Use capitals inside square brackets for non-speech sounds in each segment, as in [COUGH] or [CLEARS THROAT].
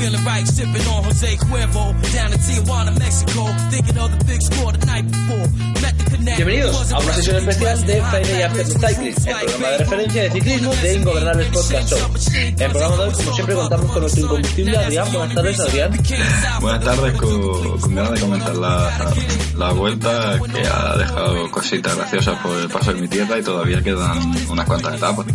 Feeling right, sipping on Jose Cuervo. Down in Tijuana, Mexico, thinking of the big score the night before. Met the connect. Bienvenidos a una sesión especial de Friday After the Cycling, el programa de referencia de ciclismo de Ingobernables Podcast Show. En el programa de hoy, como siempre, contamos con nuestro incombustible Adrián. Buenas tardes, Adrián. Buenas tardes, con, con ganas de comentar la, la vuelta que ha dejado cositas graciosas por el paso de mi tierra y todavía quedan unas cuantas etapas.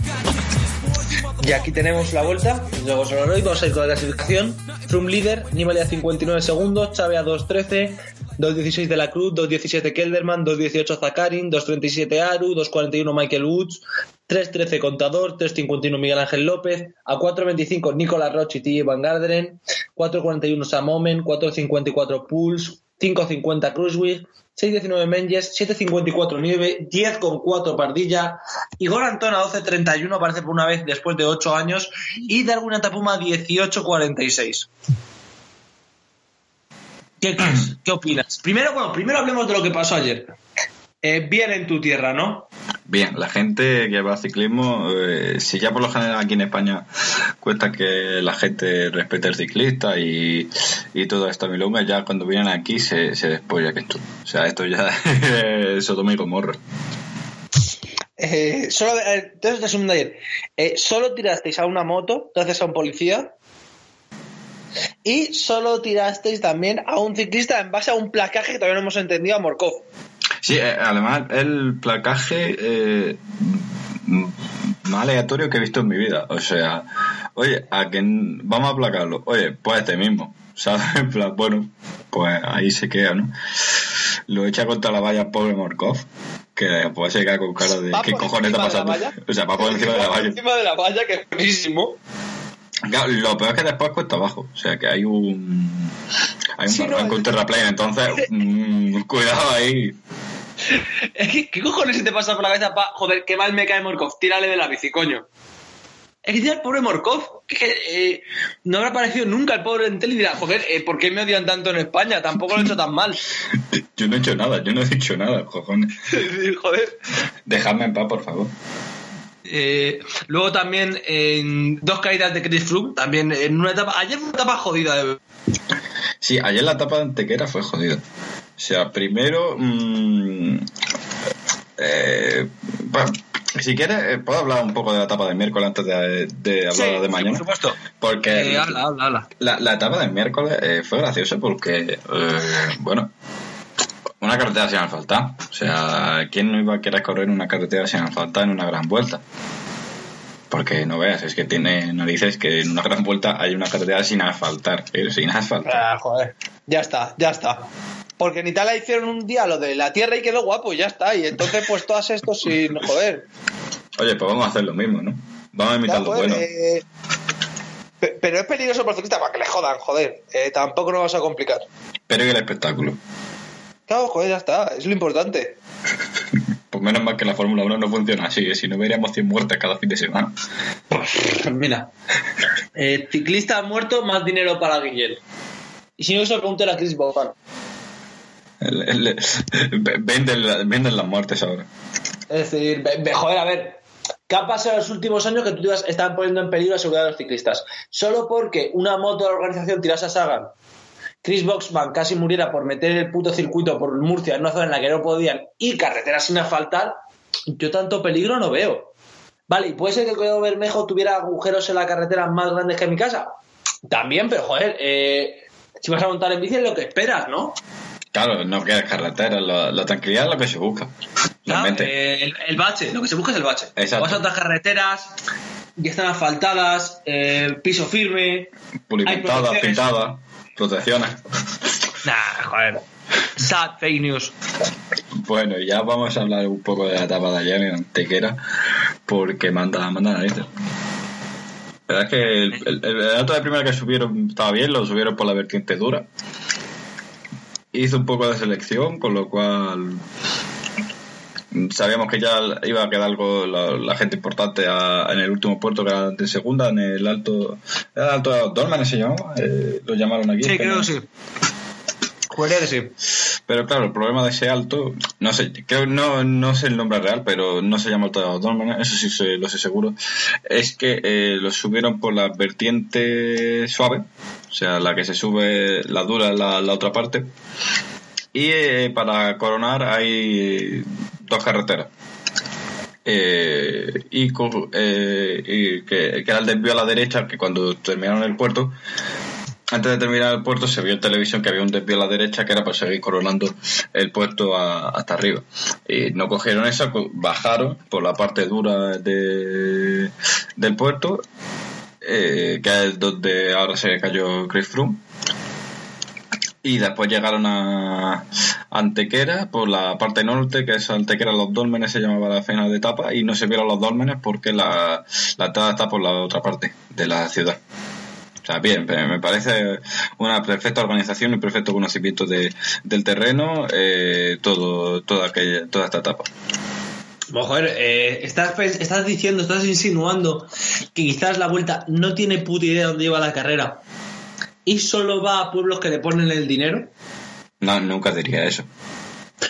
Y aquí tenemos la vuelta. Luego solo hoy vamos a ir con la clasificación. Froome líder, Nibali a 59 segundos, Chávez a 2.13, 2.16 de la Cruz, 2.17 Kelderman, 2.18 Zakarin, 2.37 Aru, 2.41 Michael Woods, 3.13 Contador, 3.51 Miguel Ángel López, a 4.25 Nicolás Roche y T. Van Garderen, 4.41 Sam Omen, 4.54 Pulse, 5.50 Cruzwig, 6.19 Menges, 7.54 Nieve, 10.4 Pardilla, Igor Antón a 12.31 parece por una vez después de 8 años y Darwin Atapuma 18.46. ¿Qué crees? ¿Qué opinas? Primero, bueno, primero hablemos de lo que pasó ayer. Eh, bien en tu tierra, ¿no? Bien, la gente que va a ciclismo, eh, si ya por lo general aquí en España cuesta que la gente respete al ciclista y, y toda esta milonga, ya cuando vienen aquí se, se despolla que esto. O sea, esto ya [LAUGHS] es Sodoma y Gomorra. Eh, solo, eh, entonces, ayer, eh, solo tirasteis a una moto gracias a un policía y solo tirasteis también a un ciclista en base a un placaje que todavía no hemos entendido a Morkov. Sí, eh, además el placaje eh, más aleatorio que he visto en mi vida. O sea, oye, a quien vamos a placarlo, oye, pues este mismo. ¿Sabes? [LAUGHS] En plan, bueno, pues ahí se queda, ¿no? Lo echa contra la valla pobre Morkov, que pues se queda con cara de qué cojones está pasando. O sea, va por encima de la valla. encima de la valla, que es buenísimo. Claro, lo peor es que después cuesta abajo. O sea, que hay un. Hay un Sí, barranco, es- un terraplén. Entonces, [LAUGHS] mm, cuidado ahí. Es [LAUGHS] que, ¿Qué cojones se te pasa por la cabeza pa... Joder, qué mal me cae Morkov, tírale de la bici, coño. Es que el pobre Morkov, que eh, no habrá aparecido nunca el pobre en tele y dirá, joder, eh, ¿por qué me odian tanto en España? Tampoco lo he hecho tan mal. [LAUGHS] Yo no he hecho nada, yo no he dicho nada, cojones. [LAUGHS] joder. Dejadme en paz, por favor. Eh, luego también en dos caídas de Chris Froome, también en una etapa, ayer fue una etapa jodida de Sí, ayer la etapa de Antequera fue jodida. O sea, primero. mm, eh, bueno, si quieres, eh, puedo hablar un poco de la etapa del miércoles antes de, de hablar de mañana. por supuesto. Porque Eh, habla, habla, habla. la, la etapa del miércoles eh, fue graciosa porque, eh, bueno, una carretera sin asfaltar. O sea, ¿quién no iba a querer correr una carretera sin asfaltar en una gran vuelta? Porque no veas, es que tiene narices que en una gran vuelta hay una carretera sin asfaltar, sin asfaltar. Ah, joder. Ya está, ya está. Porque en Italia hicieron un día lo de la tierra y quedó guapo y ya está. Y entonces, pues todas estos sin joder. Oye, pues vamos a hacer lo mismo, ¿no? Vamos a imitar Ya, lo bueno. eh, pe- pero es peligroso para el ciclista para que le jodan, joder. Eh, tampoco nos vamos a complicar. Pero y el espectáculo. Claro, joder, ya está. Es lo importante. [LAUGHS] Pues menos mal que la Fórmula 1 no funciona así, ¿eh? si no veríamos 100 muertes cada fin de semana. [LAUGHS] Mira. Eh, ciclista muerto, más dinero para Guillén. Y si no, eso pregunté a Chris Bofan. Venden, venden las muertes ahora. Es decir, joder, a ver. ¿Qué ha pasado en los últimos años que tú digas están poniendo en peligro la seguridad de los ciclistas? Solo porque una moto de la organización tirase a Sagan, Chris Boxman casi muriera por meter el puto circuito por Murcia en una zona en la que no podían y carreteras sin asfaltar, yo tanto peligro no veo. Vale, ¿y puede ser que el Collado Bermejo tuviera agujeros en la carretera más grandes que mi casa? También, pero joder, eh, si vas a montar en bici es lo que esperas, ¿no? Claro, no quieres carretera, la, la tranquilidad es lo que se busca. Claro, Realmente. eh, el, el bache, lo que se busca es el bache. Exacto. Vas a otras carreteras que están asfaltadas, eh, piso firme. Pulimentada, pintada, protecciones. Nah, joder. Sad fake news. Bueno, ya vamos a hablar un poco de la etapa de ayer en Antequera, porque manda, manda narices. La verdad es que el, el, el dato de primera que subieron estaba bien, lo subieron por la vertiente dura. Hizo un poco de selección, con lo cual sabíamos que ya iba a quedar algo la, la gente importante a- en el último puerto que era de segunda, en el alto, era el alto de Dólmenes se llamaba, eh, lo llamaron aquí. Sí, creo que sí. Juraría que sí. pero claro, el problema de ese alto, no sé, creo no, no sé el nombre real, pero no se llama Alto de Dólmenes, eso sí lo sé seguro, es que eh, lo subieron por la vertiente suave, o sea, la que se sube, la dura en la, la otra parte, y eh, para coronar hay dos carreteras. Eh, y, eh, que, era el desvío a la derecha, que cuando terminaron el puerto, antes de terminar el puerto se vio en televisión que había un desvío a la derecha que era para seguir coronando el puerto hasta arriba. Y no cogieron co- bajaron por la parte dura de, del puerto, eh, que es donde ahora se cayó Chris Froome. Y después llegaron a Antequera por la parte norte, que es Antequera Los Dólmenes, se llamaba la final de etapa, y no se vieron los Dólmenes porque la, la entrada está por la otra parte de la ciudad. O sea, bien, me parece una perfecta organización y perfecto conocimiento de, del terreno, eh, todo, toda, aquella, toda esta etapa. Joder, eh, estás, pens- estás diciendo, estás insinuando que quizás la vuelta no tiene puta idea de dónde lleva la carrera y solo va a pueblos que le ponen el dinero. No, nunca diría eso.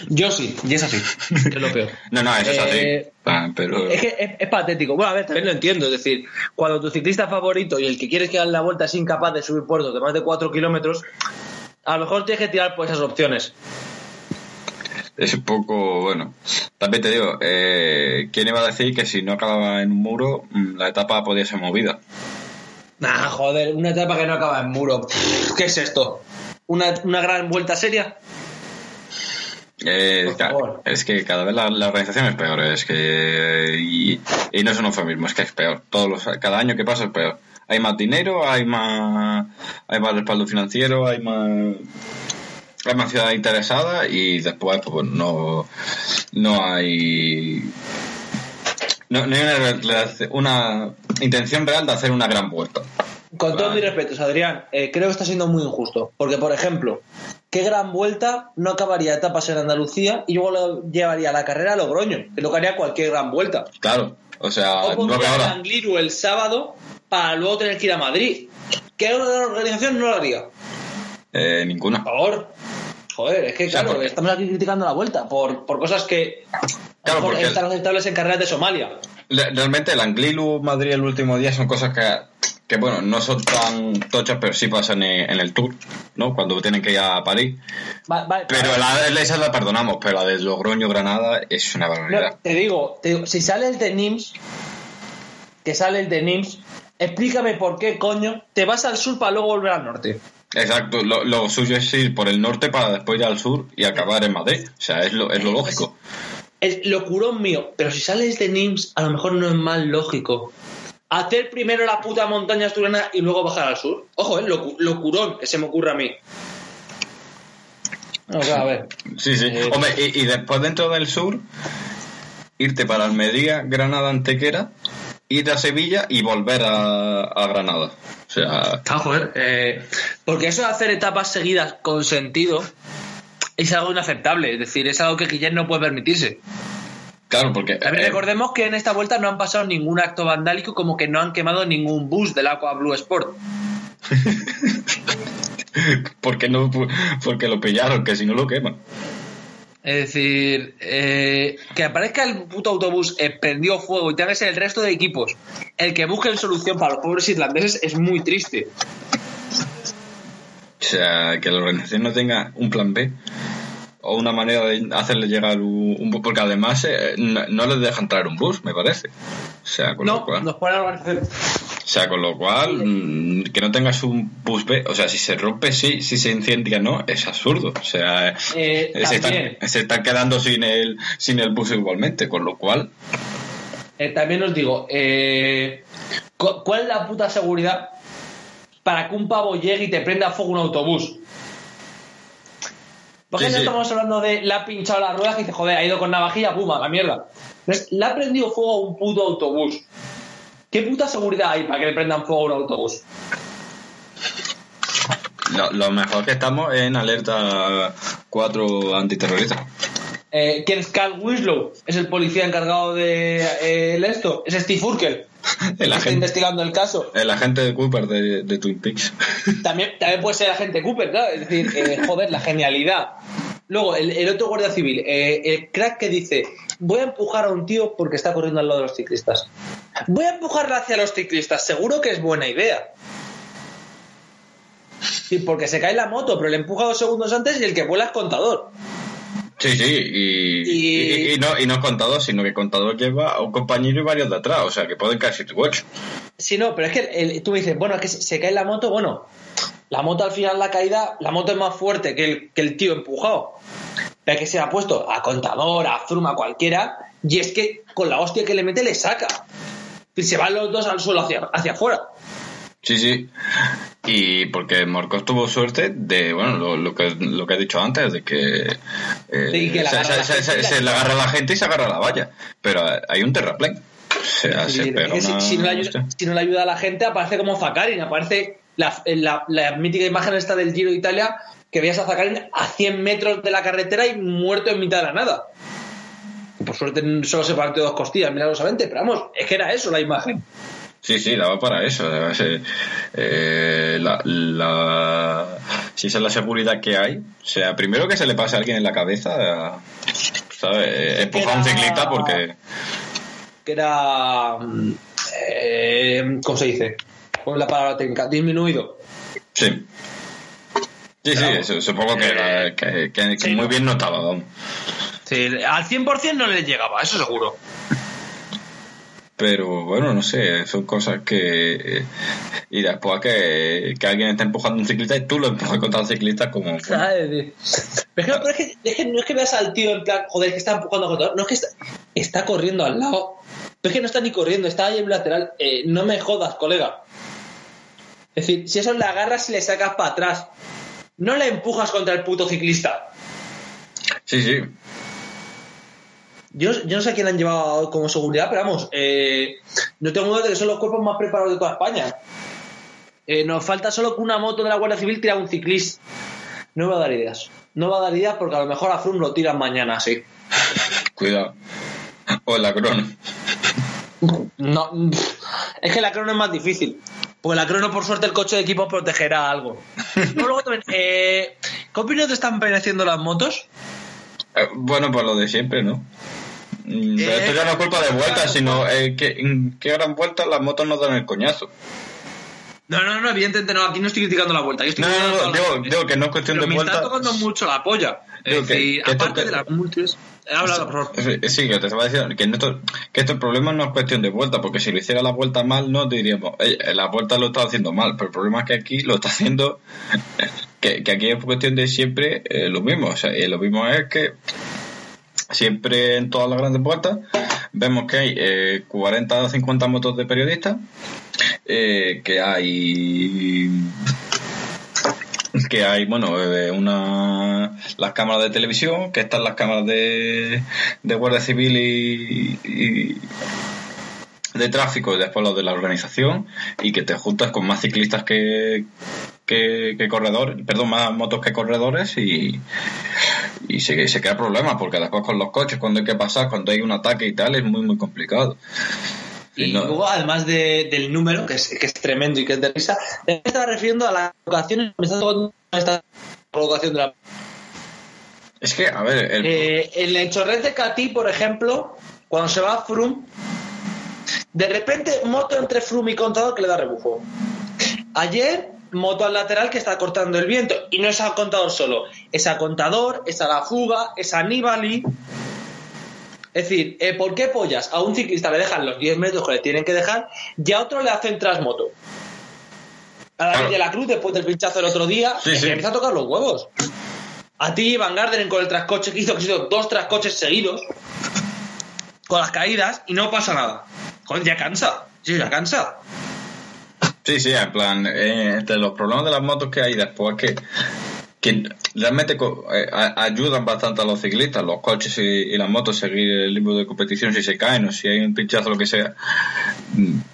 Yo sí, y es así, que es lo peor. [LAUGHS] No, no, eso es Eh, así. Ah, Pero Es que es, es patético. Bueno, a ver, también lo entiendo. Es decir, cuando tu ciclista favorito y el que quieres que haga la vuelta es incapaz de subir puertos de más de 4 kilómetros, a lo mejor tienes que tirar por esas opciones. Es un poco, bueno. También te digo, eh, ¿quién iba a decir que si no acababa en un muro, mm, la etapa podía ser movida? Nah, joder, una etapa que no acaba en muro. ¿Qué es esto? ¿Una, una gran vuelta seria? Eh, es que cada vez la, la organización es peor, es que y, y no es un eufemismo, es que es peor. Todos los, cada año que pasa es peor. Hay más dinero, hay más, hay más respaldo financiero, hay más, ciudad interesada y después pues no, no hay, no, no hay una, intención real de hacer una gran vuelta. Con todos Vale. mis respetos, Adrián, eh, creo que está siendo muy injusto. Porque, por ejemplo, ¿qué gran vuelta no acabaría etapas en Andalucía y luego lo llevaría la carrera a Logroño? Que lo que haría cualquier gran vuelta. Claro, o sea, O no ahora. Angliru el sábado para luego tener que ir a Madrid. ¿Qué organización no lo haría? Eh, ninguna. Por favor. Joder, es que O sea, claro, porque- estamos aquí criticando la vuelta por, por cosas que Claro, porque- están aceptables en carreras de Somalia. Realmente el Anglilu Madrid el último día son cosas que, que bueno, no son tan tochas, pero sí pasan en, en el Tour, ¿no? Cuando tienen que ir a París. Va- va- Pero la, la- esa la perdonamos, pero la de Logroño Granada es una No, barbaridad. te digo, te digo, si sale el de NIMS, que sale el de NIMS, explícame por qué coño te vas al sur para luego volver al norte. Exacto, lo, lo suyo es ir por el norte para después ir al sur y acabar en Madrid. O sea, es lo, es lo lógico. Es locurón mío, pero si sales de NIMS, a lo mejor no es más lógico. Hacer primero la puta montaña asturiana y luego bajar al sur. Ojo, es locu- locurón que se me ocurre a mí. A ver. Sí, sí. Eh, Hombre, y, y después dentro del sur, irte para Almería, Granada, Antequera, ir a Sevilla y volver a, a Granada. O sea, Ah, joder, eh, porque eso de hacer etapas seguidas con sentido es algo inaceptable. Es decir, es algo que Guillén no puede permitirse. claro, porque... También eh, recordemos que en esta vuelta no han pasado ningún acto vandálico, como que no han quemado ningún bus del Aqua Blue Sport. [LAUGHS] porque no porque lo pillaron que si no lo queman Es decir, eh, que aparezca el puto autobús eh, prendió fuego y tenga que ser el resto de equipos el que busque solución para los pobres irlandeses es muy triste. o sea que la organización no tenga un plan B o una manera de hacerle llegar un, bus porque además eh, no, no les dejan traer un bus me parece o sea con lo No, cual nos pone la organización. O sea con lo cual mm, que no tengas un bus B o sea si se rompe sí si se incendia no es absurdo o sea Eh, se, están, se están quedando sin el sin el bus igualmente con lo cual Eh, también os digo, eh, cu- ¿cuál es la puta seguridad para que un pavo llegue y te prenda fuego un autobús? ¿Por qué Sí, no sí. estamos hablando de la ha pinchado las ruedas y dice, joder, ha ido con navajilla, pum, a la mierda? Le ha prendido fuego a un puto autobús. ¿Qué puta seguridad hay para que le prendan fuego a un autobús? Lo, lo mejor que estamos es en alerta 4 antiterrorista. Eh, ¿Quién es Carl Winslow? Es el policía encargado de eh, el esto. Es Steve Urkel. [LAUGHS] El que está agente, investigando el caso. el agente de Cooper de, de Twin Peaks. [LAUGHS] También, también puede ser agente Cooper, claro. Es decir, eh, joder, la genialidad. Luego, el, el otro guardia civil, eh, el crack que dice, voy a empujar a un tío porque está corriendo al lado de los ciclistas. Voy a empujarla hacia los ciclistas, seguro que es buena idea. Sí, porque se cae la moto, pero le empuja dos segundos antes y el que vuela es contador. Sí, sí, y, Y- y- y no, y no es contador, sino que contador lleva a un compañero y varios de atrás, o sea que pueden caer 7 u 8. Sí, no, pero es que el- tú me dices, bueno, es que se cae la moto, bueno, la moto al final la caída, la moto es más fuerte que el, que el tío empujado. Pero que se ha puesto a contador, a Frum, a cualquiera, y es que con la hostia que le mete le saca. Y se van los dos al suelo hacia, hacia afuera. Sí, sí. Y porque Morcos tuvo suerte de, bueno, lo, lo que, lo que he dicho antes, de que, eh, Sí, que se, se- se- la- se le agarra a la gente y se agarra a la valla. Pero hay un terraplén. O sea, se Y pega que si, una si no le ayuda, si no le ayuda a la gente, aparece como Zakarin, aparece la, la- la mítica imagen esta del Giro de Italia, que veías a Zakarin a 100 metros de la carretera y muerto en mitad de la nada. Y por suerte solo se partió dos costillas, milagrosamente, pero vamos, es que era eso la imagen. Sí, sí, daba para eso. ese- eh, la, la- si esa es la seguridad que hay, o sea, primero que se le pase a alguien en la cabeza, ¿sabes? Eh, Empujar a un ciclista porque. Que era. mm, eh, ¿Cómo se dice? ¿Cuál es la palabra técnica? Disminuido. Sí. Sí, sí, Claro. eso, supongo que, Eh, que, que- que sí, muy no. bien notaba, vamos. Sí, al 100% no le llegaba, eso seguro. Pero bueno, no sé, son cosas que. eh, Y después que, que alguien está empujando a un ciclista y tú lo empujas contra el ciclista como. Pero es que, pero es que- es que no es que veas al tío en plan, joder, que está empujando a contador. No es que está, está corriendo al lado. Pero es que no está ni corriendo, está ahí en lateral. Eh, no me jodas, colega. Es decir, si eso le agarras y le sacas para atrás, no le empujas contra el puto ciclista. Sí, sí. Yo, yo no sé a quién han llevado como seguridad, pero vamos, eh, no tengo duda de que son los cuerpos más preparados de toda España. Eh, nos falta solo que una moto de la Guardia Civil tire a un ciclista. No va a dar ideas. No va a dar ideas porque a lo mejor a Frum lo tiran mañana, sí. Cuidado. O la crono. No, es que la crono es más difícil. Porque la crono, por suerte, el coche de equipo protegerá algo. No, [LAUGHS] luego también, eh, ¿Qué opinión te están pareciendo las motos? Eh, Bueno, pues lo de siempre, ¿no? Mm, Pero esto ya no es culpa de vueltas, sino eh, que en qué gran vueltas las motos no dan el coñazo. No, no, no, evidentemente no. Aquí no estoy criticando la vuelta. yo estoy No, no, no, digo, digo que no es cuestión Pero de me está vueltas. tocando mucho la polla. Es que- que aparte de las multis. He hablado, por favor. Sí, que te estaba diciendo que, esto, que esto el problema no es cuestión de vuelta, porque si lo hiciera la vuelta mal, no diríamos, "Ey, la vuelta lo está haciendo mal, pero el problema es que aquí lo está haciendo, [LAUGHS] que, que aquí es cuestión de siempre eh, lo mismo, o sea, lo mismo es que siempre en todas las grandes vueltas vemos que hay eh, 40 o 50 motos de periodistas, eh, que hay que hay, bueno, una las cámaras de televisión, que están las cámaras de, de Guardia Civil y, de tráfico y después los de la organización y que te juntas con más ciclistas que, que, que perdón, más motos que corredores y, y se, se crea problema porque después con los coches, cuando hay que pasar, cuando hay un ataque y tal, es muy, muy complicado. Y no- luego, además de- del número, que es, que es tremendo y que es de risa, me estaba refiriendo a la colocación. Me está tocando esta colocación de la. es que, a ver, el, Eh, en el chorret de Catí, por ejemplo, cuando se va a Frum, de repente moto entre Frum y Contador que le da rebufo. Ayer, moto al lateral que está cortando el viento. Y no es a Contador solo, es a Contador, es a La Fuga, es a Nibali. Es decir, eh, ¿por qué pollas? A un ciclista le dejan los 10 metros que le tienen que dejar y a otro le hacen trasmoto. A David de la Cruz, después del pinchazo el otro día, Sí, sí. empieza a tocar los huevos. A ti, Van Garderen, con el trascoche que hizo, que hizo dos trascoches seguidos, con las caídas, y no pasa nada. Joder, ya cansa. Sí, ya cansa. Sí, sí, en plan, eh, entre los problemas de las motos que hay después que, que realmente eh, ayudan bastante a los ciclistas, los coches y, y las motos, seguir el ritmo de competición si se caen o si hay un pinchazo lo que sea.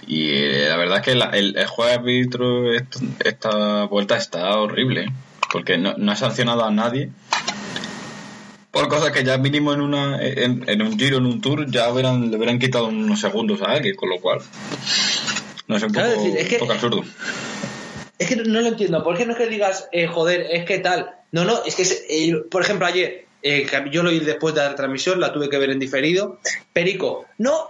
Y eh, la verdad es que la- el, el juego de árbitro est- esta vuelta está horrible, porque no, no ha sancionado a nadie por cosas que ya mínimo en una en, en un giro, en un tour, ya hubieran, le hubieran quitado unos segundos a alguien, con lo cual no sé, un poco, Claro, es decir, es que- poco absurdo. Es que no lo entiendo. ¿Por qué no es que digas, eh, joder, es que tal? No, no, es que, eh, por ejemplo, ayer, eh, yo lo oí después de la transmisión, la tuve que ver en diferido. Perico, no,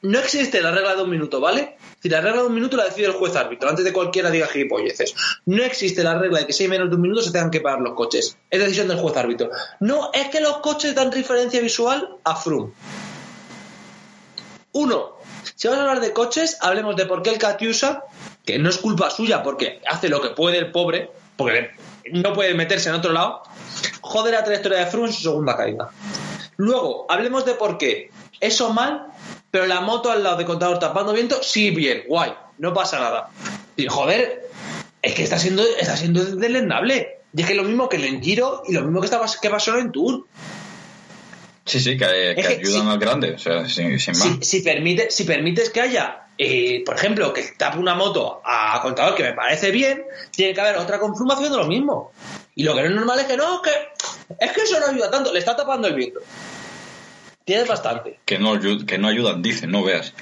no existe la regla de un minuto, ¿vale? Si la regla de un minuto la decide el juez árbitro, antes de cualquiera diga gilipolleces. No existe la regla de que si hay menos de un minuto se tengan que parar los coches. Es decisión del juez árbitro. No, es que los coches dan referencia visual a Froome. Uno, si vamos a hablar de coches, hablemos de por qué el Catiusa, que no es culpa suya porque hace lo que puede el pobre, porque no puede meterse en otro lado, jode la trayectoria de Froome en su segunda caída. Luego, hablemos de por qué. Eso mal, pero la moto al lado de contador tapando viento, sí, bien, guay, no pasa nada. Y joder, es que está siendo, está siendo deleznable. Y es que lo mismo que en Giro y lo mismo que, estaba, que pasó en Tour. Sí, sí, que, que Es ayudan al grande, o sea, sin, sin más. si, si, permite, si permites que haya, eh, por ejemplo, que tape una moto a contador, que me parece bien, tiene que haber otra confirmación de lo mismo. Y lo que no es normal es que no, que es que eso no ayuda tanto, le está tapando el viento. Tienes bastante. Que no, que no ayudan, dicen, no veas.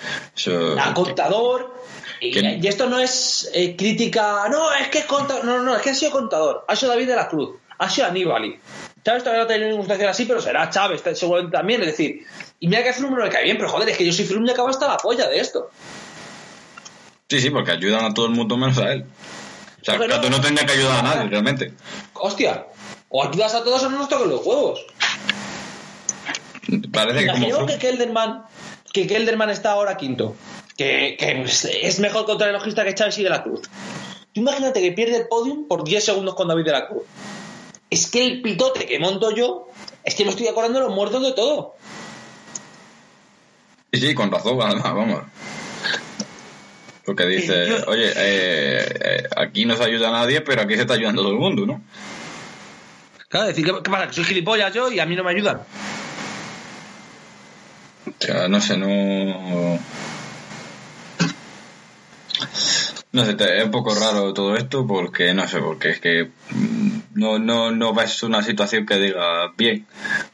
A que- contador. Y, que- y esto no es eh, crítica, no, es que es contador, no, no, es que ha sido contador, ha sido David de la Cruz, ha sido Aníbal. Chávez todavía no tenido ninguna situación así, pero será Chávez seguramente también, es decir, y mira que Froome no me cae bien, pero joder, es que yo soy Froome y acabo hasta la polla de esto. Sí, sí, porque ayudan a todo el mundo menos a él. O sea, Porque no- Cato no tendría que ayudar a nadie, realmente. Hostia, o ayudas a todos o no nos toquen los huevos. Parece que como... Que Kelderman, que Kelderman está ahora quinto, que, que es mejor contrarrelojista que Chávez y de la Cruz. Tú imagínate que pierde el podium por 10 segundos con David de la Cruz. Es que el pitote que monto yo, es que me estoy acordando los muertos de todo. Sí, sí, con razón, además, vamos. Porque dice, Yo- oye, eh, eh, aquí no se ayuda a nadie, pero aquí se está ayudando todo el mundo, ¿no? Claro, decir, ¿qué, qué pasa? Que soy gilipollas yo y a mí no me ayudan. O sea, no sé, no... No sé, es un poco raro todo esto porque, no sé, porque es que mm, no, no, no ves una situación que diga, bien,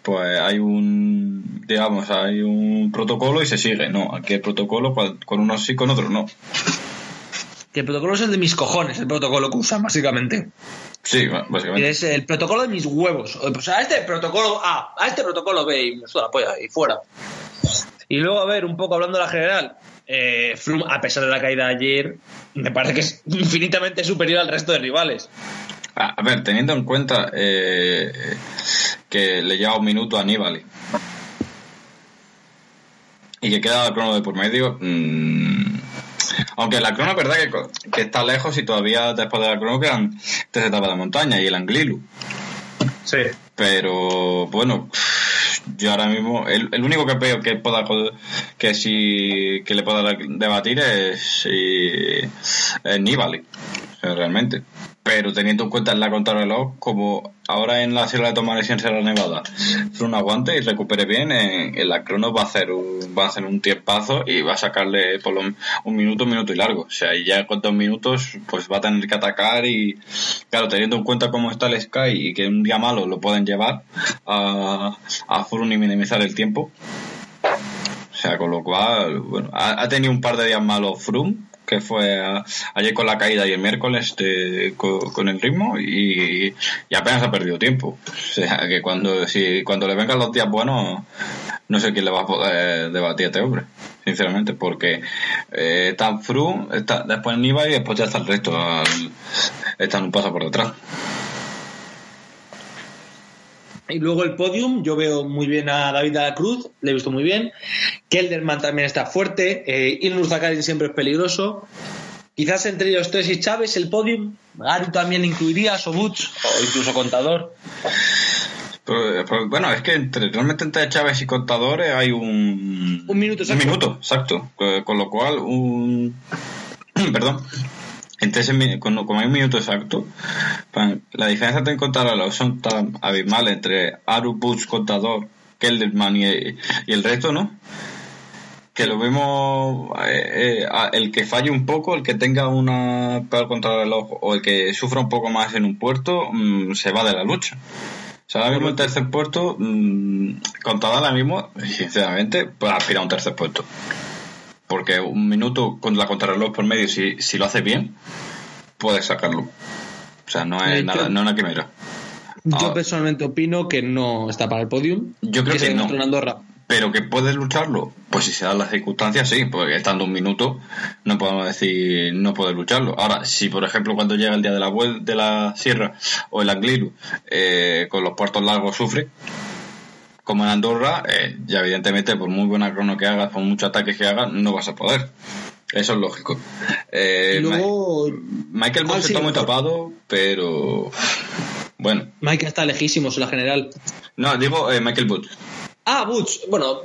pues hay un, digamos, hay un protocolo y se sigue. No, aquí el protocolo con unos sí, con otros no. Que el protocolo es el de mis cojones, el protocolo que usan, básicamente. Sí, básicamente. es el protocolo de mis huevos. O sea, a este protocolo A, a este protocolo B y me la polla y fuera. Y luego, a ver, un poco hablando de la general, eh, Froome, a pesar de la caída de ayer, me parece que es infinitamente superior al resto de rivales. A, a ver, teniendo en cuenta eh, que le lleva un minuto a Aníbal y que queda la crono de por medio, mm, aunque la crono es verdad que, está lejos y todavía después de la crono quedan tres etapas de montaña y el Anglilu. Sí. Pero bueno, yo ahora mismo, el, el único que veo que pueda que sí que le pueda debatir es, si- es Nibali, realmente. Pero teniendo en cuenta la contrarreloj, como ahora en la Sierra de Tomares y en Sierra Nevada, un aguante y recupere bien, en, en la crono va a hacer un, va a hacer un tiempazo y va a sacarle por lo, un minuto, un minuto y largo. O sea, y ya con dos minutos, pues va a tener que atacar y, claro, teniendo en cuenta cómo está el Sky y que un día malo lo pueden llevar a, a Froome y minimizar el tiempo. O sea, con lo cual, bueno, ha, ha tenido un par de días malos Froome, que fue ayer con la caída y el miércoles con, el ritmo y, apenas ha perdido tiempo. O sea, que cuando, si, cuando le vengan los días buenos, no sé quién le va a poder debatir a este hombre, sinceramente, porque eh, está Froome, está después Niva y después ya está el resto, al- están un paso por detrás. Y luego el podium, yo veo muy bien a David de la Cruz, le he visto muy bien. Kelderman también está fuerte. Eh, Ilnur Zakarin siempre es peligroso. Quizás entre los tres y Chávez el podium. Gary también incluiría, Sobuch o incluso Contador. Pero, pero, bueno, es que entre, realmente entre Chávez y Contadores hay un... Un minuto Un exacto. minuto, exacto. Con, con lo cual, un... [CLEARS THROAT] Perdón. Ese, mi- con- como hay un minuto exacto, la diferencia de contrarreloj son tan abismales entre Aru, Butch, Contador, Kelderman y, el resto, ¿no? Que lo mismo, eh, eh, a- el que falle un poco, el que tenga una peor contrarreloj o el que sufra un poco más en un puerto, mm, se va de la lucha. O sea, ahora mismo el tercer puerto, mm, Contador ahora mismo, sinceramente, puede aspirar a un tercer puesto. Porque un minuto con la contrarreloj por medio, si, si lo hace bien, puedes sacarlo. O sea, no es hecho- nada, no es una quimera. Yo Ah. personalmente opino que no está para el podium. Yo creo que se no. Andorra. Pero que puedes lucharlo, pues si se dan las circunstancias, sí, porque estando un minuto no podemos decir no puedes lucharlo. Ahora, si por ejemplo cuando llega el día de la de la sierra o el Angliru eh, con los puertos largos sufre, como en Andorra, eh, ya evidentemente por muy buena crono que hagas, por muchos ataques que hagas, no vas a poder. Eso es lógico. Eh, y luego, Michael Ah, Boss sí, está muy tapado, pero bueno. Mike está lejísimos en la general. No, digo eh, Michael Booth. Ah, Butch. Bueno,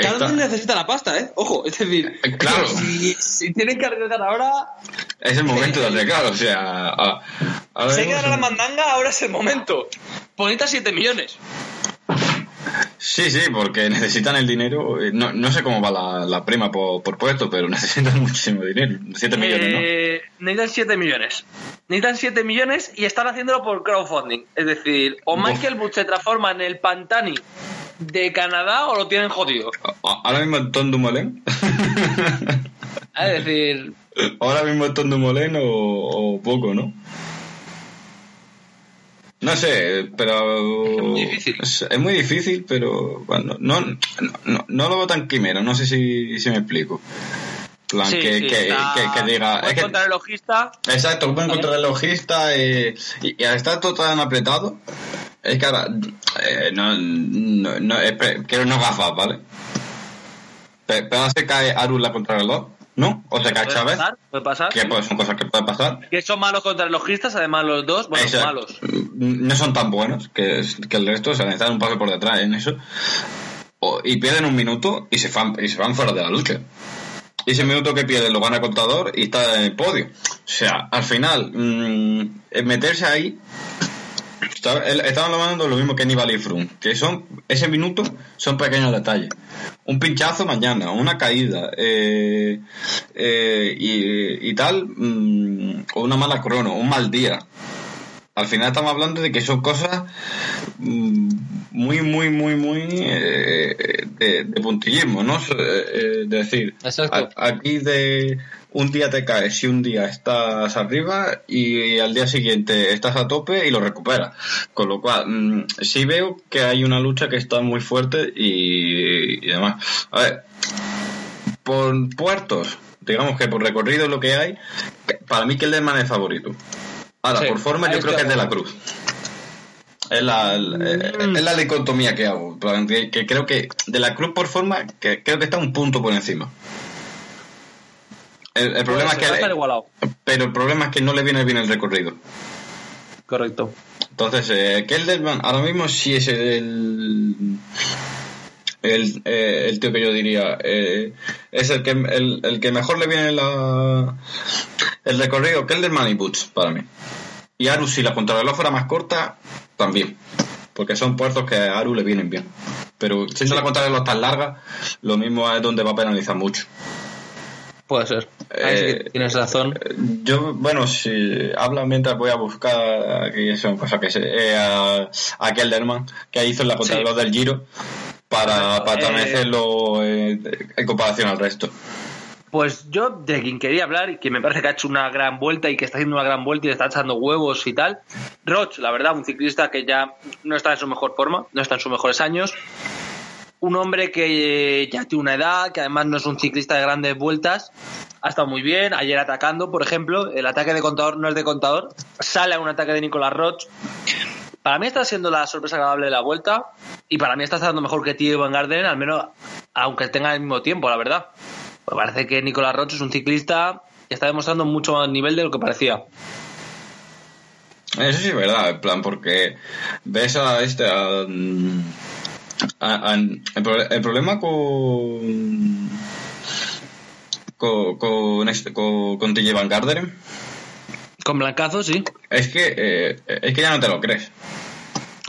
cada uno necesita la pasta, ¿eh? Ojo, es decir, Eh, claro. si, si tienen que arriesgar ahora, Es el momento de arriesgar, o sea, a- ahora si hay que mismo dar a la mandanga, ahora es el momento. Bonita 7 millones. Sí, sí, porque [LAUGHS] necesitan el dinero. eh, No, no sé cómo va la, la prima por, por puesto, pero [LAUGHS] necesitan muchísimo dinero. 7 millones, ¿no? Eh, Necesitan 7 millones. Necesitan 7 millones y están haciéndolo por crowdfunding. Es decir, o. Michael Butch se transforma en el Pantani de Canadá o lo tienen jodido. Ahora mismo el Tom Dumoulin. [LAUGHS] Es decir, Ahora mismo el Tom Dumoulin o, o poco, ¿no? No sé, pero... Es muy difícil. Es, es muy difícil, pero bueno, no, no, no, no lo veo tan quimero, no sé si, si me explico. plan, sí, que, sí, que, está que- que diga... buen es que- contrarrelojista. Exacto, pueden encontrar el logista eh, y, y al estar todo tan apretado, es que ahora, eh, no, no, no, quiero no gafas, ¿vale? Pe- Pero ahora se cae Aru la contrarreloj, ¿no? O se cae Puede Chávez, pasar, puede pasar. que pues, son cosas que pueden pasar. Que son malos contrarrelojistas, además los dos, bueno, Exacto. malos. No son tan buenos que, es- que el resto, se necesitan un paso por detrás en eso. O- y pierden un minuto y se, van, y se van fuera de la lucha. Y ese minuto que pierden lo gana contador y está en el podio. O sea, al final, mm, el meterse ahí. Estaban hablando lo mismo que Nibali y Froome, que son ese minuto son pequeños detalles. Un pinchazo mañana, una caída eh, eh, y, y tal, mm, o una mala crono, un mal día. Al final estamos hablando de que son cosas mm, muy, muy, muy, muy eh, de, de puntillismo, ¿no? Eh, eh, decir, Exacto. aquí de un día te caes y un día estás arriba y al día siguiente estás a tope y lo recuperas. Con lo cual, mm, sí veo que hay una lucha que está muy fuerte y, y demás. A ver, por puertos, digamos que por recorrido lo que hay, que- para mí Kelderman es favorito. Ahora, Sí, por forma yo creo que es de la Cruz. Es la, eh, es la dicotomía que hago. Que, que creo que de la Cruz por forma, que creo que está un punto por encima. El, el problema es que, pero el problema es que no le viene bien el recorrido. Correcto. Entonces, eh, Kelderman ahora mismo sí es el el, eh, el tío que yo diría eh, es el que el, el que mejor le viene la, el recorrido Kelderman y Butch para mí. Y Aru si la contrarreloj fuera más corta también. Porque son puertos que a Aru le vienen bien. Pero siendo la contrarreloj tan larga lo mismo es donde va a penalizar mucho. Puede ser. Ahí sí que Eh, tienes razón. yo, bueno, si habla mientras voy a buscar aquí son cosas que sé, eh, a, a Kelderman, que hizo en la contrarreloj del Giro, para, para eh, en comparación al resto. Pues yo, de quien quería hablar y que me parece que ha hecho una gran vuelta y que está haciendo una gran vuelta y le está echando huevos y tal, Roch, la verdad, un ciclista que ya no está en su mejor forma, no está en sus mejores años. Un hombre que ya tiene una edad, que además no es un ciclista de grandes vueltas, ha estado muy bien. Ayer atacando, por ejemplo, el ataque de contador no es de contador, sale a un ataque de Nicolás Roch. Para mí está siendo la sorpresa agradable de la vuelta y para mí está estando mejor que Tío Van Gardenen, al menos aunque tenga el mismo tiempo, la verdad. Me parece que Nicolás Roche es un ciclista que está demostrando mucho más nivel de lo que parecía. Eso sí es verdad, en plan, porque ves a este. el, pro- el problema con. con, con, este, con, Van Garderen, Con Blancazo, sí. es que, eh, es que ya no te lo crees.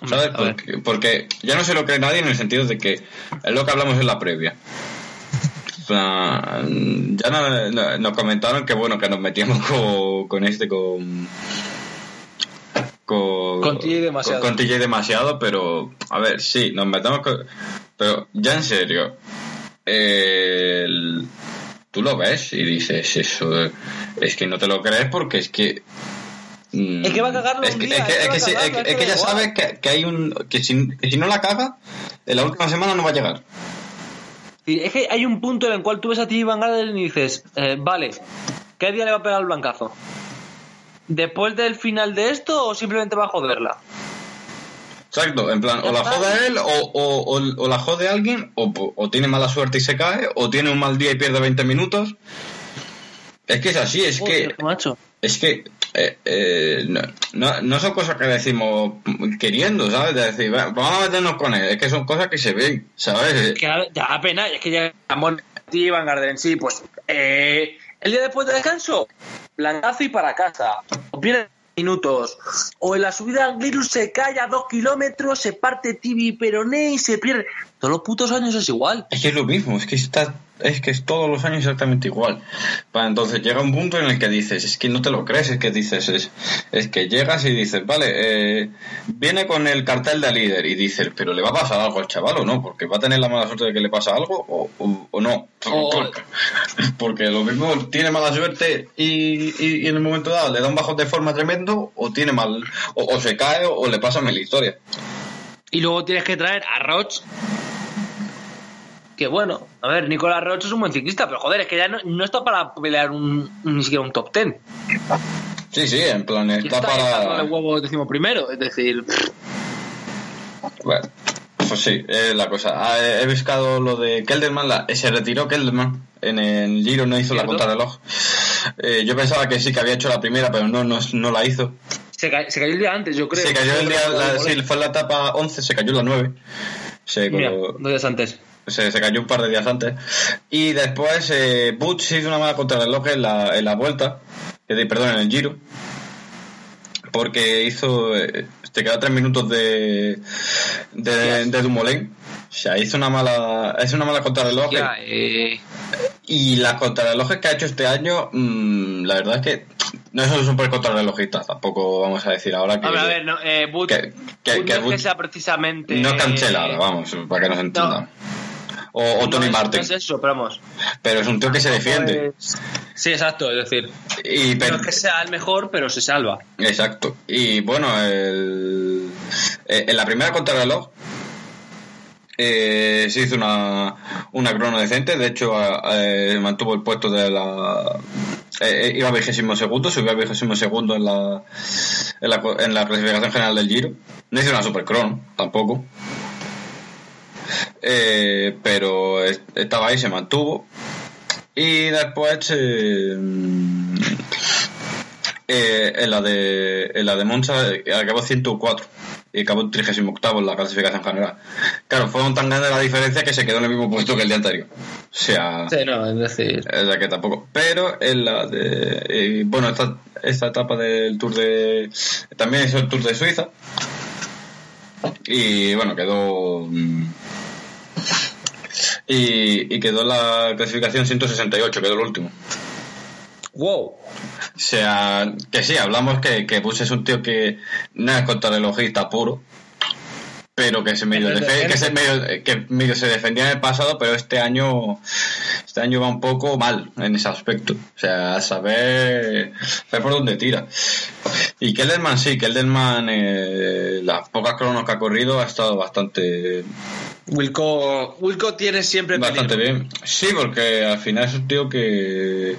¿Sabes? Porque, porque ya no se lo cree nadie en el sentido de que es lo que hablamos en la previa. O sea, ya no- no- nos comentaron que bueno, que nos metíamos [LAUGHS] con, con este, con. Con, Con TJ demasiado. Con, con TJ demasiado, pero. A ver, sí, nos metemos con. Pero ya en serio. el- tú lo ves y dices eso. Es que no te lo crees porque es que. mm, Es que va a cagarlo es un que, día, es que- es que que cagarlo, es ya sabes que, hay un. Que si, que si no la caga, en la última semana no va a llegar. Y es que hay un punto en el cual tú ves a ti Van Garderen y dices, eh, vale, ¿qué día le va a pegar el blancazo? ¿Después del final de esto o simplemente va a joderla? Exacto, en plan, o la jode él, o, o, o- o la jode alguien, o, o tiene mala suerte y se cae, o tiene un mal día y pierde 20 minutos. Es que es así, es que. Macho. Es que eh, eh, no, no, no son cosas que decimos queriendo, ¿sabes? De decir, "Va, vamos a meternos con él. Es que son cosas que se ven, ¿sabes? Que da pena, es que ya Monti Van Garderen, sí, pues eh, el día después de descanso, blancazo y para casa. O pierde minutos. O en la subida al Glirus se cae a dos kilómetros, se parte tibi peroné y se pierde. Todos los putos años es igual. Es que es lo mismo, es que está, es que es todos los años exactamente igual. Pa, Entonces llega un punto en el que dices, es que no te lo crees, es que dices, es, es que llegas y dices, vale, eh, viene con el cartel de líder y dices, pero le va a pasar algo al chaval o no, porque va a tener la mala suerte de que le pasa algo o, o- o no. [LAUGHS] Porque, lo mismo tiene mala suerte y, y- y en el momento dado le da un bajón de forma tremendo o tiene mal, o, o se cae o, o le pasa mil historia. Y luego tienes que traer a Roch. Que bueno, a ver, Nicolás Roch es un buen ciclista, pero joder, es que ya no, no está para pelear un, ni siquiera un top ten. Sí, sí, en plan, está para... dándole huevo décimo primero, es decir, Bueno, pues sí, es la cosa. Ah, he buscado lo de Kelderman, la- se retiró Kelderman. En el Giro no hizo la ¿Cierto? contrarreloj. Eh, yo pensaba que sí, que había hecho la primera, pero no, no, no la hizo. se, ca- se cayó el día antes, yo creo. Se cayó el día, la- Sí, fue la etapa 11, se cayó la 9. Se, Mira, dos días antes. Se, se cayó un par de días antes. Y después eh, Butch hizo una mala contrarreloj en la, en la vuelta, eh, perdón, en el Giro. Porque hizo. eh, se quedó a tres minutos de, de, de Dumoulin. O sea, hizo una mala. Es una mala contrarreloj. Ya, eh, Y las contrarrelojes que ha hecho este año, mm, la verdad es que no son súper contrarrelojistas. Tampoco vamos a decir ahora que. a ver, a ver, no, eh, Butch, que- que- Butch que no es que sea precisamente. no cancela, eh, ahora, vamos, para que nos entiendan. O, o no Tony es- Martin. No es eso, pero vamos. Pero es un tío que se defiende. Sí, exacto, es decir, Y, no pero- es que sea el mejor, pero se salva. Exacto. Y bueno, el- eh, en la primera contrarreloj eh, se hizo una, una crono decente. De hecho, a- eh, mantuvo el puesto de la. eh, eh, iba vigésimo segundo, subió a vigésimo segundo en la, en la, en la clasificación general del Giro. No hizo una super crono, tampoco. Eh, pero es- estaba ahí, se mantuvo. Y después. eh, eh, en la de en la de Monza eh, acabó 104 y acabó 38 en la clasificación general. Claro, fueron tan grande la diferencia que se quedó en el mismo puesto que el día anterior. O sea, Sí, no, es decir. es la que tampoco. Pero en la de. eh, bueno, esta, esta etapa del Tour de. También hizo el Tour de Suiza. Y bueno, quedó. mm, Y, y quedó la clasificación 168, quedó el último. Wow. O sea, que sí, hablamos que, que Bush es un tío que no es contrarrelojista puro, pero que se medio, Pero defe- que se medio, que medio se defendía en el pasado, pero este año este año va un poco mal en ese aspecto. O sea, saber, saber por dónde tira. Y Kelderman sí, Kelderman eh, las pocas cronos que ha corrido ha estado bastante Wilco, Wilco tiene siempre Bastante peligro. bien. Sí, porque al final es un tío que.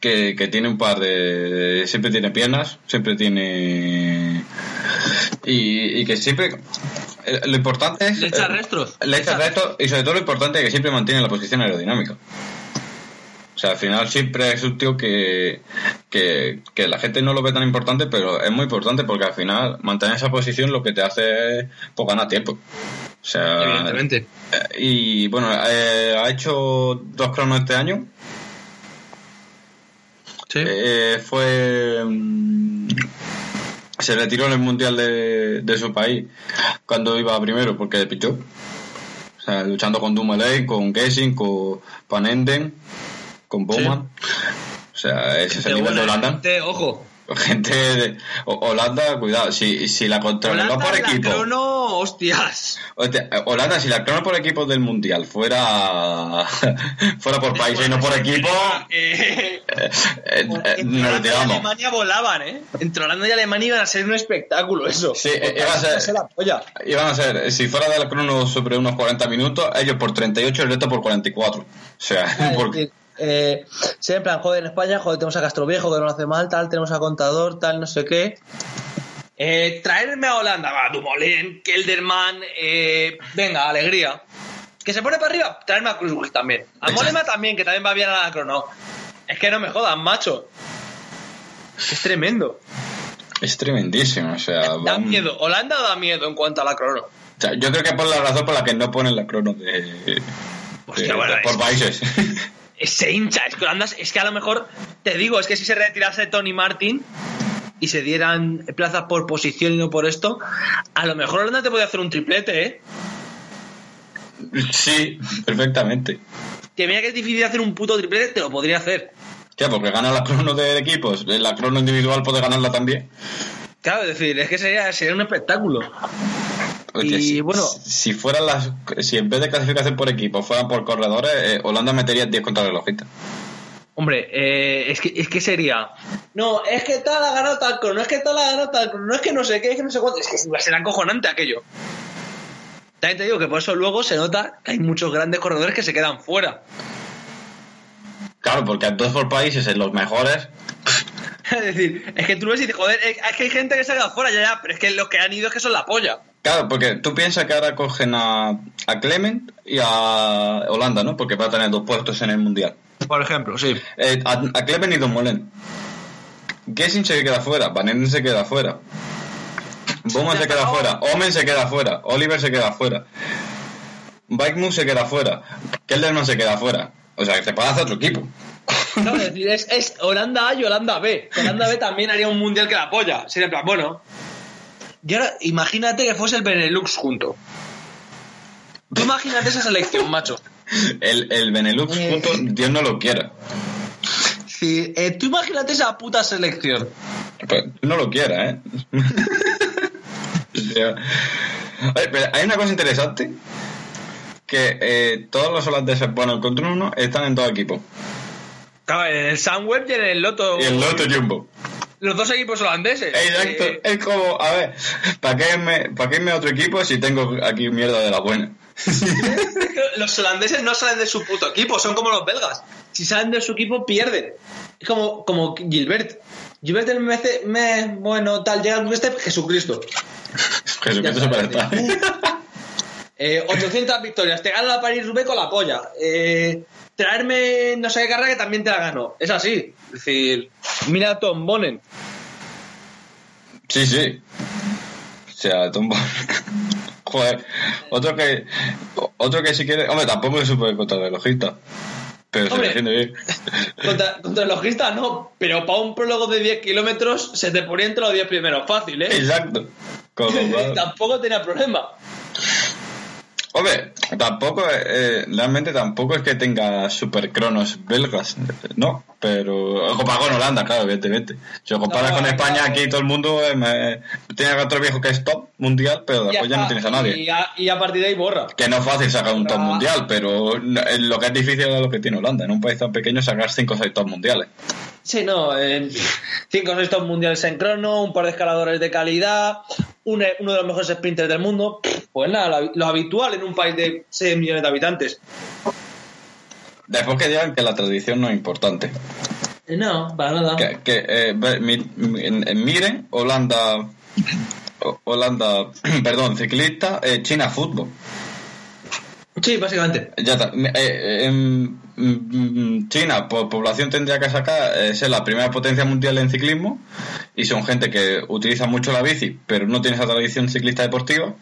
Que, que tiene un par de. Siempre tiene piernas, siempre tiene. Y, y que siempre. eh, Lo importante es. Le echa eh. Le echa restos y sobre todo lo importante es que siempre mantiene la posición aerodinámica. O sea, al final siempre es un tío que, que, que la gente no lo ve tan importante, pero es muy importante porque al final mantener esa posición lo que te hace es pues, ganar tiempo. O sea, Evidentemente. eh, y bueno, eh, ha hecho dos cronos este año. Sí. Eh, fue. mm, Se retiró en el mundial de, de su país cuando iba primero porque pichó. O sea, luchando con Dumoulin, con Gessing, con Van Enden, con Bowman. O sea, ese es el nivel de Holanda. Gente, ojo. Gente de Ho- Holanda, cuidado, si, si la controló por la equipo. crono, hostias. Hostia, eh, Holanda, si la crono por equipo del mundial fuera [LAUGHS] fuera por país y no por equipo, Eh, eh, eh, entre nos Holanda y retiramos. Alemania volaban, ¿eh? Entre Holanda y Alemania iban a ser un espectáculo eso. Sí, eh, iba a ser- la polla. Iban a ser, si fuera de la crono sobre unos 40 minutos, ellos por 38 y el resto por 44. O sea, [LAUGHS] porque, decir, eh, sí, en plan, joder, en España, joder, tenemos a Castro Viejo que no lo hace mal, tal, tenemos a Contador, tal, no sé qué. Eh, traerme a Holanda, va, Dumoulin, Kelderman, eh, venga, alegría. Que se pone para arriba, traerme a Cruzwell también. A. Molema también, que también va bien a la crono. Es que no me jodan, macho. Es tremendo. es tremendísimo. O sea, Da miedo. Holanda da miedo en cuanto a la crono. o sea, yo creo que por la razón por la que no ponen la crono de, Hostia, de- de- por es- países. [LAUGHS] Se hincha. Es que Holanda, es que a lo mejor, te digo, es que si se retirase Tony Martin y se dieran plazas por posición y no por esto, a lo mejor Holanda te puede hacer un triplete, ¿eh? sí, perfectamente. Que mira que es difícil hacer un puto triplete, te lo podría hacer. Ya, porque gana la crono de equipos, la crono individual puede ganarla también. Claro, es decir, es que sería, sería un espectáculo. Y si, bueno. si fueran las, si en vez de clasificación por equipo fueran por corredores, eh, Holanda metería 10 contra relojistas. Hombre, eh, es, que, es que sería. No, es que tal ha ganado tal crono, es que tal ha ganado tal no es que no sé qué, es que no sé cuánto. Es que será acojonante aquello. También te digo que por eso luego se nota que hay muchos grandes corredores que se quedan fuera. Claro, porque dos por países en los mejores, Es decir, es que tú ves y dices, joder, es es que hay gente que se ha quedado fuera ya, ya, pero es que los que han ido es que son la polla. Claro, porque tú piensas que ahora cogen a, a Clement y a Holanda, ¿no? Porque va a tener dos puestos en el Mundial. Por ejemplo, sí. Eh, a, a Clement y Dumoulin. Gessing se queda fuera, Van se queda fuera. Bowman se queda fuera, Omen se queda fuera, Oliver se queda fuera. Bike se queda fuera, Kelderman se queda fuera. O sea, que te puede hacer otro equipo. No, es decir, es, es Holanda A y Holanda B. Holanda B también haría un mundial que la polla. Sería en plan, bueno. Y ahora, imagínate que fuese el Benelux junto. Tú imagínate esa selección, [LAUGHS] macho. El, el Benelux Eh. junto, Dios no lo quiera. Sí, eh, tú imagínate esa puta selección. Pues no lo quieras, ¿eh? [LAUGHS] Oye, pero hay una cosa interesante. Que eh, todos los holandeses, bueno, el contra uno, están en dos equipos. Claro, en el Sunweb y en el Loto. Y el Lotto Jumbo. Los dos equipos holandeses. Exacto. Eh, Es como, a ver, ¿para qué, me, ¿para qué irme a otro equipo si tengo aquí mierda de la buena? [LAUGHS] los holandeses no salen de su puto equipo, son como los belgas. Si salen de su equipo, pierden. Es como, como Gilbert. Gilbert el mes, mes bueno, tal, llega al este Jesucristo. [LAUGHS] Jesucristo se. [LAUGHS] Eh, 800 victorias, te gana la París Roubaix con la polla. Eh, traerme no sé qué carrera que también te la gano. Es así. Es decir, mira a Tom Bonen. Sí, sí. O sea, tumba. [LAUGHS] Joder, otro que, otro que si quiere, hombre, tampoco es súper contrarrelojista, pero se Hombre. defiende bien. [LAUGHS] Contra, contra el logista no, pero para un prólogo de 10 kilómetros se te ponía entre los 10 primeros. Fácil, ¿eh? Exacto. Cual- [LAUGHS] Tampoco tenía problema. Hombre, tampoco, eh, realmente tampoco es que tenga super cronos belgas, no, pero comparado con Holanda, claro, evidentemente. Si lo comparas No, con España, claro. aquí todo el mundo eh, me- tiene otro viejo que es top mundial, pero después ya no tienes a nadie. Y a, y a partir de ahí borra. Que no es fácil sacar un top mundial, pero eh, lo que es difícil es lo que tiene Holanda. En un país tan pequeño sacar 5 o 6 top mundiales. Sí, no. 5 o 6 top mundiales en crono, un par de escaladores de calidad, uno de los mejores sprinters del mundo. Pues nada, lo, habitual en un país de 6 millones de habitantes. Después que digan que la tradición no es importante. Eh, No, para nada. Que, que, eh, miren, Holanda, Holanda, [CLEARS THROAT] perdón, ciclista, eh, China fútbol. Sí, básicamente. Ya está. Eh, China por población tendría que sacar eh, ser la primera potencia mundial en ciclismo y son gente que utiliza mucho la bici pero no tiene esa tradición ciclista deportiva.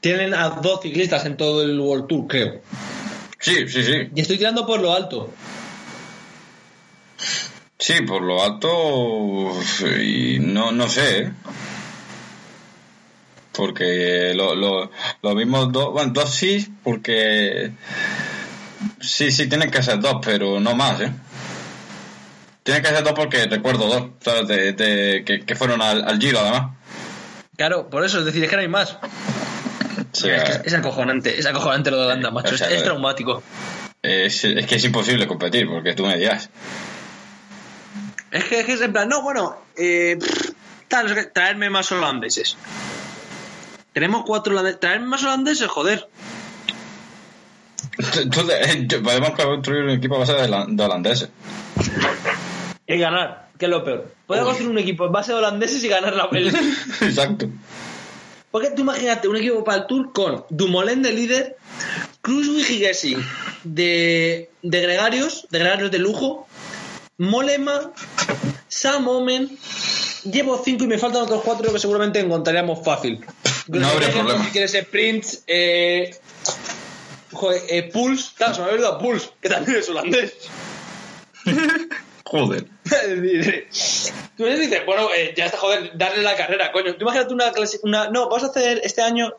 Tienen a dos ciclistas en todo el World Tour, creo. Sí, sí, sí. Y estoy tirando por lo alto. Sí, por lo alto y no, no sé. ¿eh? Porque lo, lo, mismos dos, bueno, dos sí, porque sí, sí, tienen que ser dos, pero no más, ¿eh? Tienen que ser dos porque recuerdo dos, ¿sabes? De, de- que, que fueron al, al Giro además. Claro, por eso, es decir, es que no hay más. Sí, es, que es acojonante, es acojonante lo de Holanda, macho. o sea, es, es eh, traumático. es, es que es imposible competir porque tú me dirás. Es que, es que es en plan, no, bueno, eh, pff, tal, traerme más holandeses. Tenemos cuatro holandeses. Traerme más holandeses, joder. [LAUGHS] Entonces, eh, podemos construir un equipo a base de, holan- de holandeses. Y ganar, que es lo peor. Podemos hacer un equipo en base de holandeses y ganar la pelea. [LAUGHS] Exacto. Porque tú imagínate un equipo para el Tour con Dumoulin de líder, Cruz Gesing de, de gregarios, de gregarios de lujo, Molema, Sam Omen. Llevo cinco y me faltan otros cuatro que seguramente encontraríamos fácil. No habría problema. Si quieres sprints, eh, joder, eh, Pulse, claro, se me había olvidado Pulse, que también es holandés. [LAUGHS] Joder. [LAUGHS] Tú les dices, bueno, eh, ya está, joder, darle la carrera, coño. Tú imagínate una clase, una, no, vamos a hacer este año,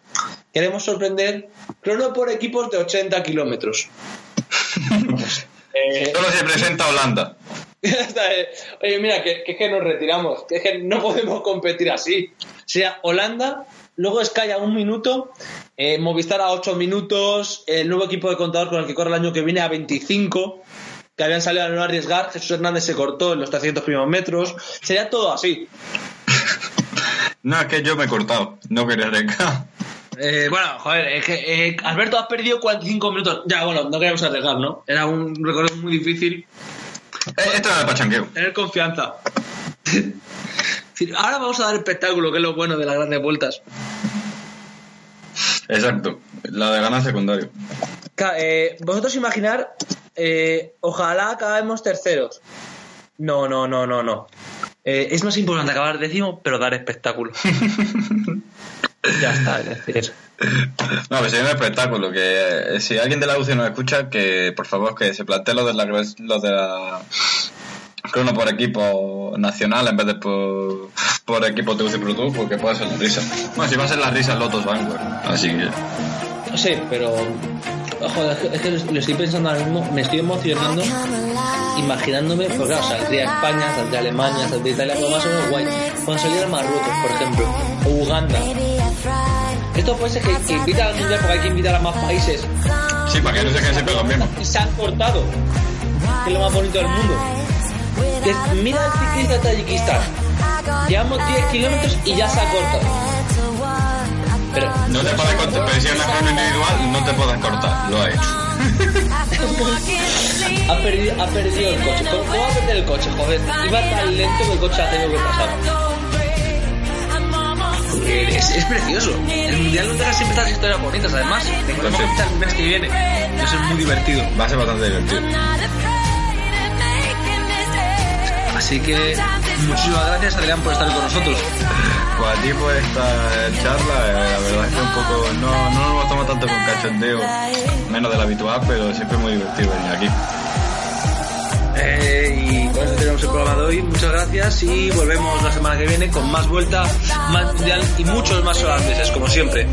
queremos sorprender, crono por equipos de 80 kilómetros. [LAUGHS] Eh, Solo se presenta Holanda. eh, Oye, mira, que, que es que nos retiramos, que es que no podemos competir así. Sea Holanda, luego Sky a un minuto, eh, Movistar a 8 minutos, el nuevo equipo de contador con el que corre el año que viene a 25, que habían salido a no arriesgar, Jesús Hernández se cortó en los 300 primeros metros, sería todo así. [LAUGHS] No, es que yo me he cortado. No quería arriesgar. Eh, bueno, joder, es que eh, Alberto has perdido 45 minutos. Ya, bueno, no queríamos arriesgar, ¿no? Era un recorrido muy difícil. Eh, Esto era de pachanqueo. Tener confianza. [LAUGHS] Ahora vamos a dar espectáculo, que es lo bueno de las grandes vueltas. Exacto. La de ganar secundario. Eh, vosotros imaginar, eh, ojalá acabemos terceros. No, no, no, no, no. Eh, es más importante acabar décimo, pero dar espectáculo. [LAUGHS] ya está, es decir. No, que sería un espectáculo. Que si alguien de la UCI nos escucha, que por favor que se plantee lo de la, lo de la crono por equipo nacional en vez de por, [LAUGHS] por equipo de UCI Pro Tour, porque puede ser la risa. Bueno, si va a ser la risa, Lotus Vanguard. Así que. No sé, pero. Joder, es que, lo estoy pensando ahora mismo, me estoy emocionando, imaginándome, porque claro, saldría España, saldría Alemania, saldría Italia, pero más o menos guay. Cuando saliera Marruecos, por ejemplo, o Uganda. Estos países que, que invitan al mundial porque hay que invitar a más países Sí, para que no se queden siempre los mismos. y se han cortado, que es lo más bonito del mundo. Mira el ciclista de Tayikistán, llevamos 10 kilómetros y ya se ha cortado. Pero No te puedes cortar, pero si es una crono individual, no te puedes cortar. Lo ha hecho. [LAUGHS] Ha perdido, ha perdido el coche. ¿Cómo, cómo va a perder el coche? Joder, iba tan lento que el coche ha tenido que pasar. Porque Es, es precioso. El mundial nos deja siempre estas historias bonitas. Además, tengo que el mes que viene. Eso es muy divertido. Va a ser bastante divertido. Así que muchísimas gracias, Adrián, por estar con nosotros. Pues a ti por esta charla, eh, la verdad es que un poco, no, no nos lo tanto con cachondeo, menos de lo habitual, pero siempre es muy divertido venir aquí. Eh, y con eso tenemos el programa de hoy. Muchas gracias y volvemos la semana que viene con más vuelta, más mundial y muchos más holandeses, como siempre.